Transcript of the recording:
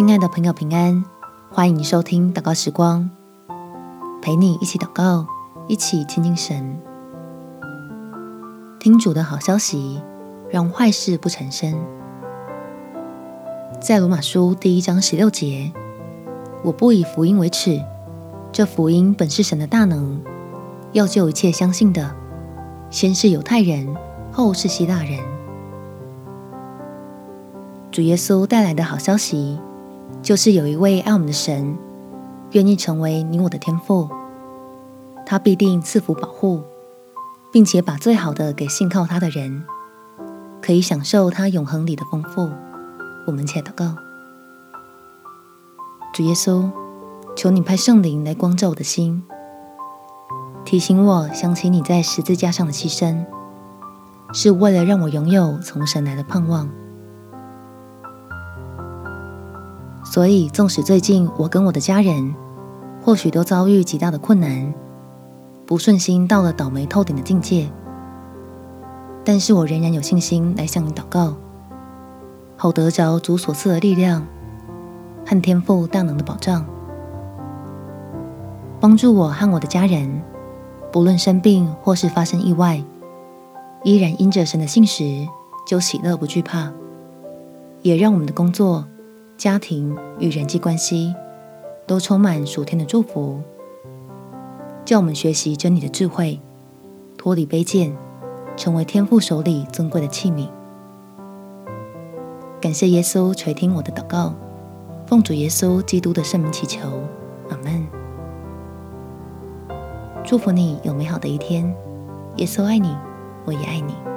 亲爱的朋友，平安！欢迎收听祷告时光，陪你一起祷告，一起亲近神。听主的好消息，让坏事不成身。在罗马书第一章十六节，我不以福音为耻，这福音本是神的大能，要救一切相信的，先是犹太人，后是希腊人。主耶稣带来的好消息。就是有一位爱我们的神，愿意成为你我的天父，他必定赐福保护，并且把最好的给信靠他的人，可以享受他永恒里的丰富。我们且祷告：主耶稣，求你派圣灵来光照我的心，提醒我想起你在十字架上的牺牲，是为了让我拥有从神来的盼望。所以，纵使最近我跟我的家人或许都遭遇极大的困难，不顺心到了倒霉透顶的境界，但是我仍然有信心来向你祷告，好得着主所赐的力量和天赋大能的保障，帮助我和我的家人，不论生病或是发生意外，依然因着神的信实就喜乐不惧怕，也让我们的工作。家庭与人际关系都充满属天的祝福，叫我们学习真理的智慧，脱离卑贱，成为天父手里尊贵的器皿。感谢耶稣垂听我的祷告，奉主耶稣基督的圣名祈求，阿门。祝福你有美好的一天，耶稣爱你，我也爱你。